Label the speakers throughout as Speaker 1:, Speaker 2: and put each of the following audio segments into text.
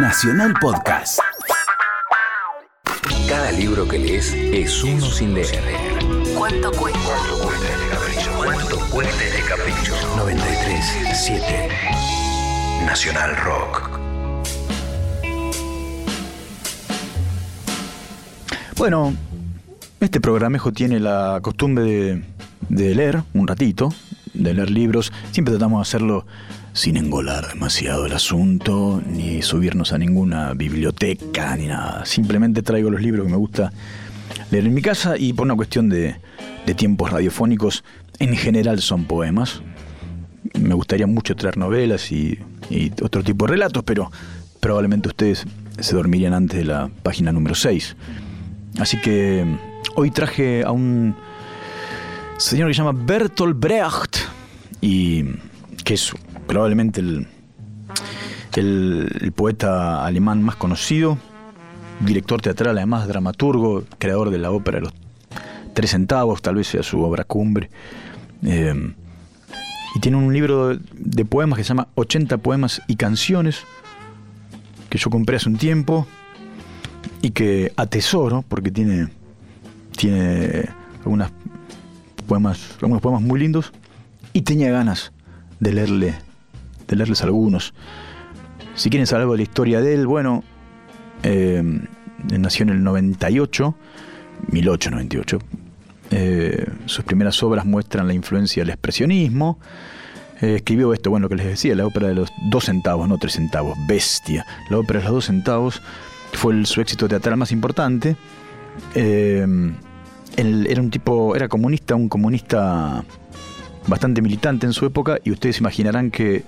Speaker 1: Nacional Podcast.
Speaker 2: Cada libro que lees es uno sin leer.
Speaker 3: ¿Cuánto cuesta?
Speaker 2: ¿Cuánto cuesta este capricho? 93.7 Nacional Rock.
Speaker 4: Bueno, este programejo tiene la costumbre de, de leer un ratito, de leer libros. Siempre tratamos de hacerlo sin engolar demasiado el asunto, ni subirnos a ninguna biblioteca, ni nada. Simplemente traigo los libros que me gusta leer en mi casa y por una cuestión de, de tiempos radiofónicos, en general son poemas. Me gustaría mucho traer novelas y, y otro tipo de relatos, pero probablemente ustedes se dormirían antes de la página número 6. Así que hoy traje a un señor que se llama Bertolt Brecht y que es probablemente el, poeta alemán más conocido, director teatral, además dramaturgo, creador de la ópera de los tres centavos, tal vez sea su obra cumbre. Eh, y tiene un libro de poemas que se llama 80 poemas y canciones, que yo compré hace un tiempo y que atesoro porque tiene, tiene algunas poemas, algunos poemas muy lindos y tenía ganas de leerle, de leerles algunos. Si quieren saber algo de la historia de él, bueno, eh, nació en el 98, 1898. Eh, sus primeras obras muestran la influencia del expresionismo. Eh, escribió esto, bueno, lo que les decía, la ópera de los dos centavos, no tres centavos, bestia. La ópera de los dos centavos fue su éxito teatral más importante. Eh, él era un tipo, era comunista, un comunista bastante militante en su época, y ustedes imaginarán que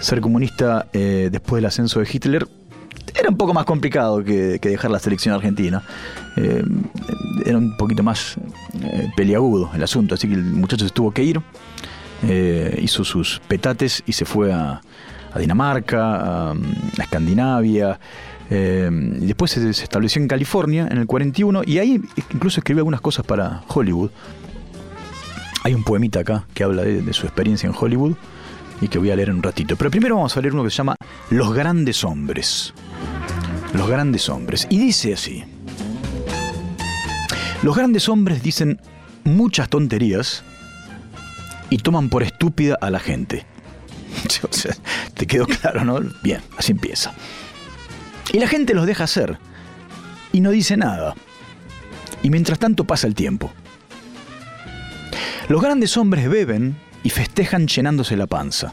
Speaker 4: ser comunista eh, después del ascenso de Hitler era un poco más complicado que, dejar la selección argentina. Eh, era un poquito más eh, peliagudo el asunto, así que el muchacho se tuvo que ir, eh, hizo sus petates y se fue a, a Dinamarca, a, Escandinavia. después se, se estableció en California en el 41 y ahí incluso escribió algunas cosas para Hollywood. Hay un poemita acá que habla de, su experiencia en Hollywood y que voy a leer en un ratito. Pero primero vamos a leer uno que se llama Los grandes hombres. Los grandes hombres. Y dice así. Los grandes hombres dicen muchas tonterías y toman por estúpida a la gente. Te quedó claro, ¿no? Bien, así empieza. Y la gente los deja hacer y no dice nada. Y mientras tanto pasa el tiempo. Los grandes hombres beben y festejan llenándose la panza.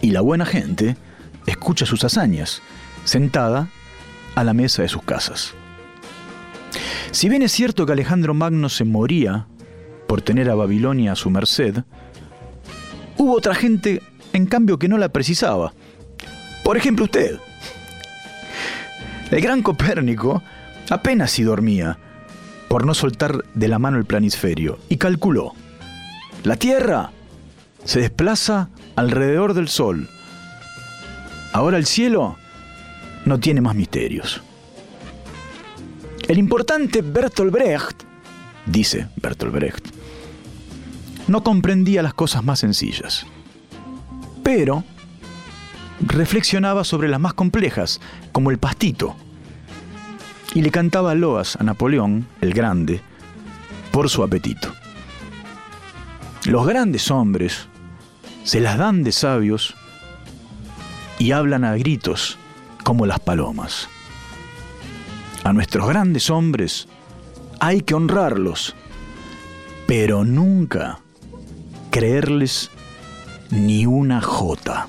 Speaker 4: Y la buena gente escucha sus hazañas, sentada a la mesa de sus casas. Si bien es cierto que Alejandro Magno se moría por tener a Babilonia a su merced, hubo otra gente, en cambio, que no la precisaba. Por ejemplo, usted. El gran Copérnico apenas si dormía por no soltar de la mano el planisferio y calculó. La Tierra se desplaza alrededor del Sol. Ahora el cielo no tiene más misterios. El importante Bertolt Brecht, dice Bertolt Brecht, no comprendía las cosas más sencillas, pero reflexionaba sobre las más complejas, como el pastito, y le cantaba loas a Napoleón, el Grande, por su apetito. Los grandes hombres se las dan de sabios y hablan a gritos como las palomas. A nuestros grandes hombres hay que honrarlos, pero nunca creerles ni una jota.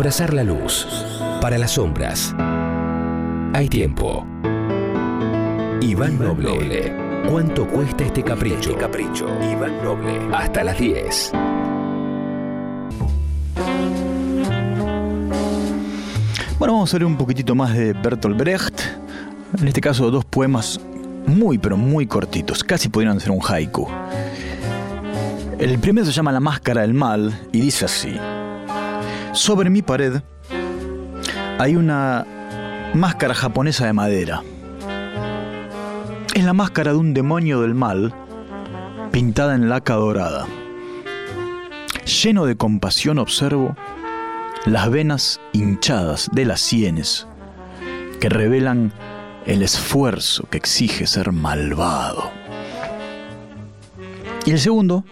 Speaker 2: Abrazar la luz. Para las sombras. Hay tiempo. Iván Noble. ¿Cuánto cuesta este capricho? capricho. Iván Noble. Hasta las 10.
Speaker 4: Bueno, vamos a ver un poquitito más de Bertolt Brecht. En este caso, dos poemas muy, pero muy cortitos. Casi podrían ser un haiku. El primero se llama La Máscara del Mal y dice así. Sobre mi pared hay una máscara japonesa de madera. Es la máscara de un demonio del mal pintada en laca dorada. Lleno de compasión observo las venas hinchadas de las sienes que revelan el esfuerzo que exige ser malvado. Y el segundo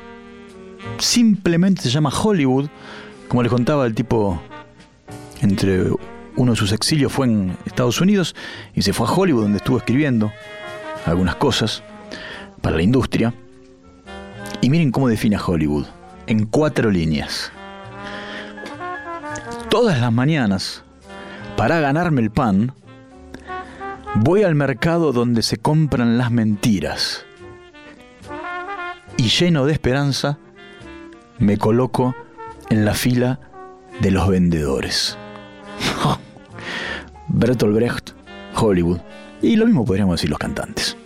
Speaker 4: simplemente se llama Hollywood, como les contaba el tipo entre uno de sus exilios fue en Estados Unidos y se fue a Hollywood donde estuvo escribiendo algunas cosas para la industria. Y miren cómo define a Hollywood, en cuatro líneas. Todas las mañanas, para ganarme el pan, voy al mercado donde se compran las mentiras. Y lleno de esperanza, me coloco en la fila de los vendedores. Bertolt Brecht, Hollywood. Y lo mismo podríamos decir los cantantes.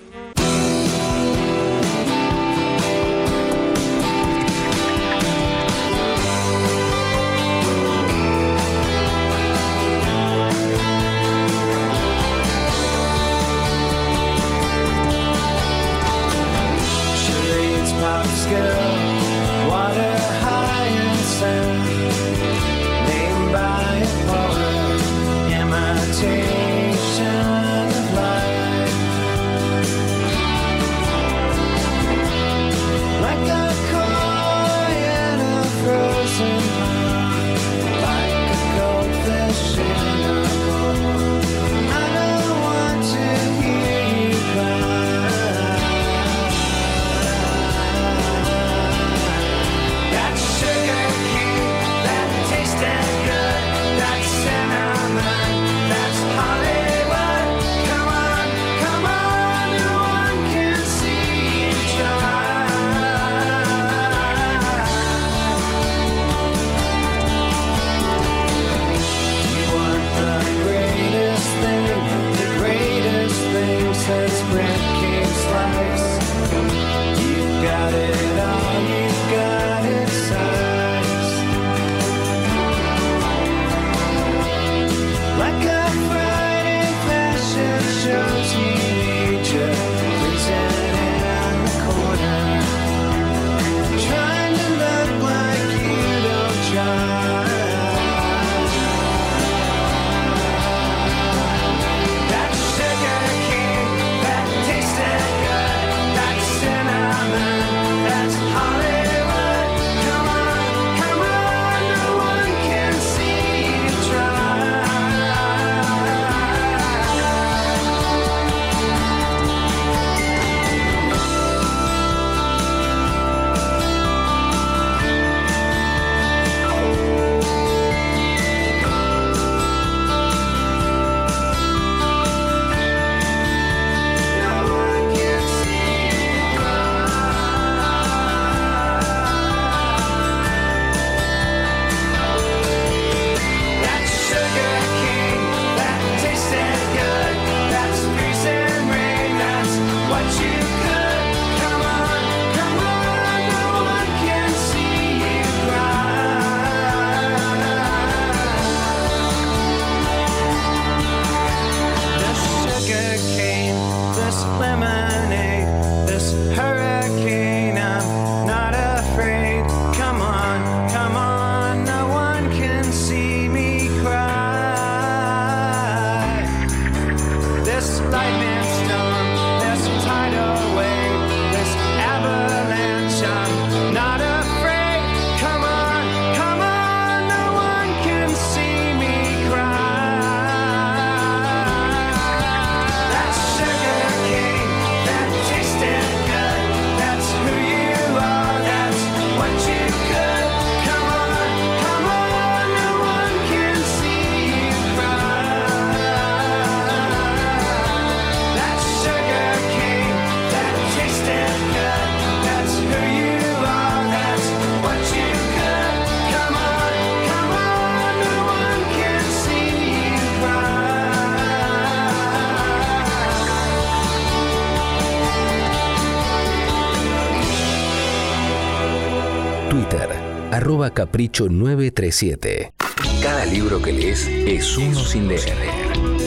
Speaker 2: Arroba capricho 937. Cada libro que lees es uno sin leer.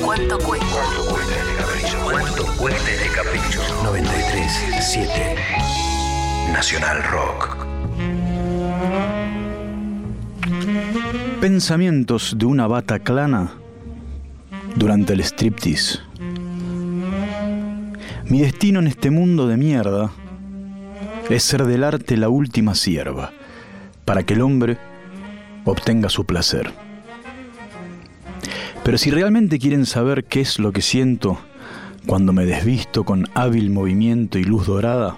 Speaker 1: ¿Cuánto cuesta?
Speaker 2: ¿Cuánto cuesta este capricho? ¿Cuánto cuesta este capricho? 937 Nacional Rock.
Speaker 4: Pensamientos de una bata clana durante el striptease. Mi destino en este mundo de mierda es ser del arte la última sierva, para que el hombre obtenga su placer. Pero si realmente quieren saber qué es lo que siento cuando me desvisto con hábil movimiento y luz dorada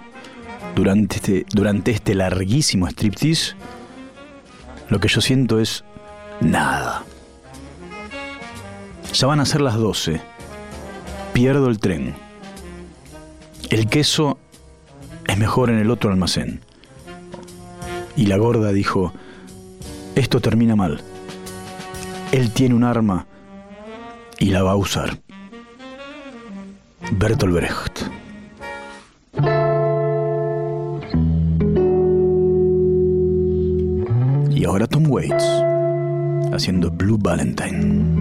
Speaker 4: durante este, durante este larguísimo striptease, lo que yo siento es nada. Ya van a ser las 12. Pierdo el tren. El queso es mejor en el otro almacén. Y la gorda dijo, esto termina mal. Él tiene un arma y la va a usar. Bertolt Brecht. Y ahora Tom Waits haciendo Blue Valentine.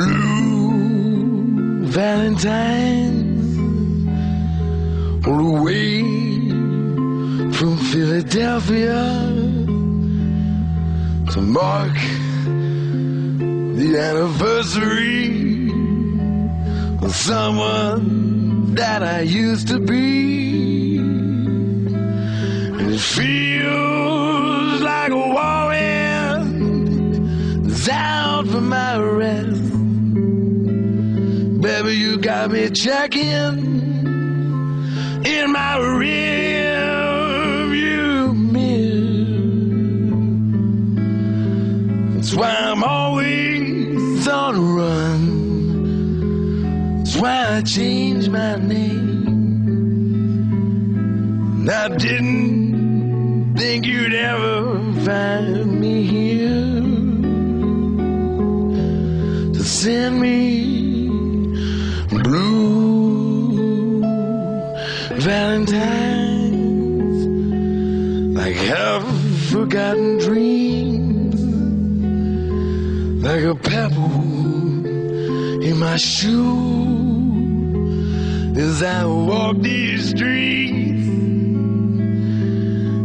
Speaker 3: Blue valentines all the way from Philadelphia to mark the anniversary of someone that I used to be. And it feels me checking in my rearview mirror. That's why I'm always on the run. That's why I changed my name. And I didn't think you'd ever find me here to send valentines like half forgotten dreams like a pebble in my shoe. As I walk these streets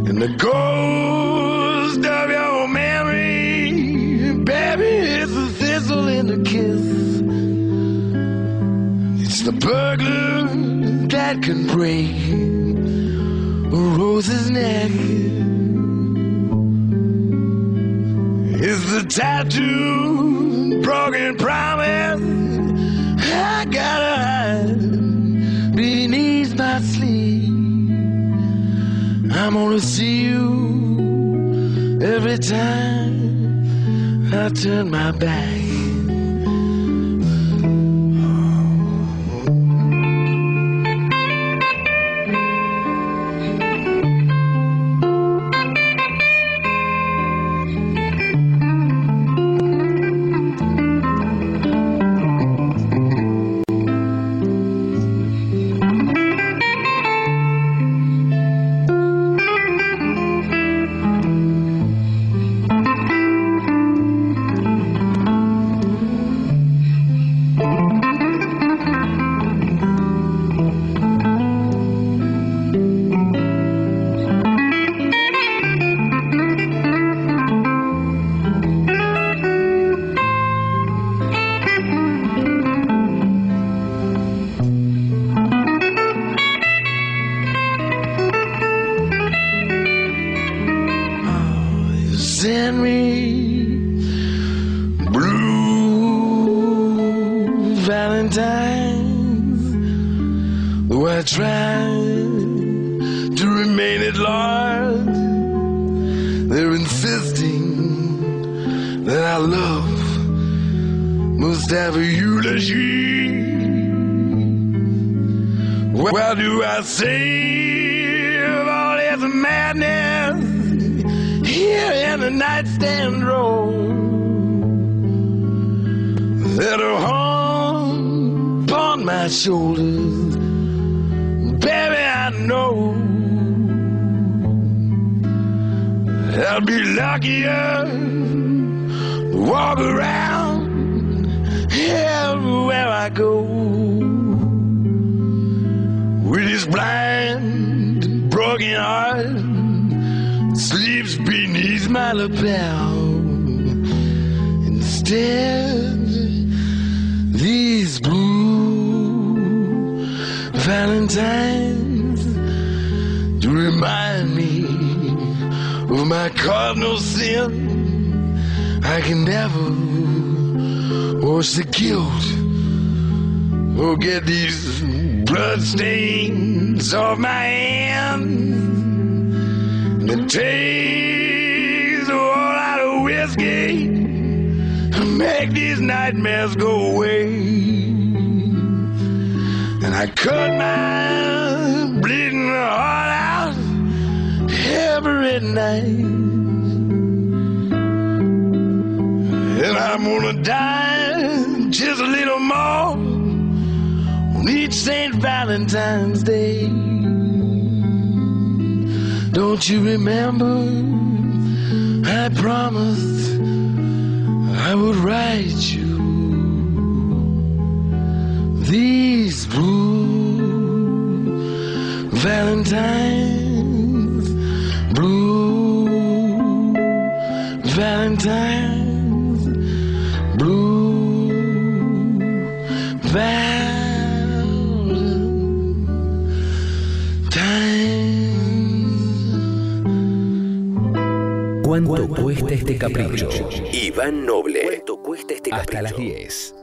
Speaker 3: and the ghost of your memory baby it's a thistle in the kiss. It's the burglar that can break a rose's neck. is the tattoo, broken promise. I gotta hide beneath my sleeve. I'm gonna see you every time I turn my back. Try to remain at large, they're insisting that I love must have a eulogy. Well, do I save all this madness here in the nightstand drawer? That are hung upon my shoulders. Know I'll be luckier to walk around everywhere I go with this blind broken heart sleeps beneath my lapel. Instead, these blue valentines my cardinal sin. I can never wash the guilt or get these blood stains off my hands. The taste of all out of whiskey make these nightmares go away. And I cut my bleeding heart out every night. And I'm gonna die just a little more on each St. Valentine's Day. Don't you remember? I promised I would write you these blue
Speaker 2: ¿Cuánto cuesta este capricho? Iván Noble. ¿Cuánto cuesta este capricho? Hasta las 10.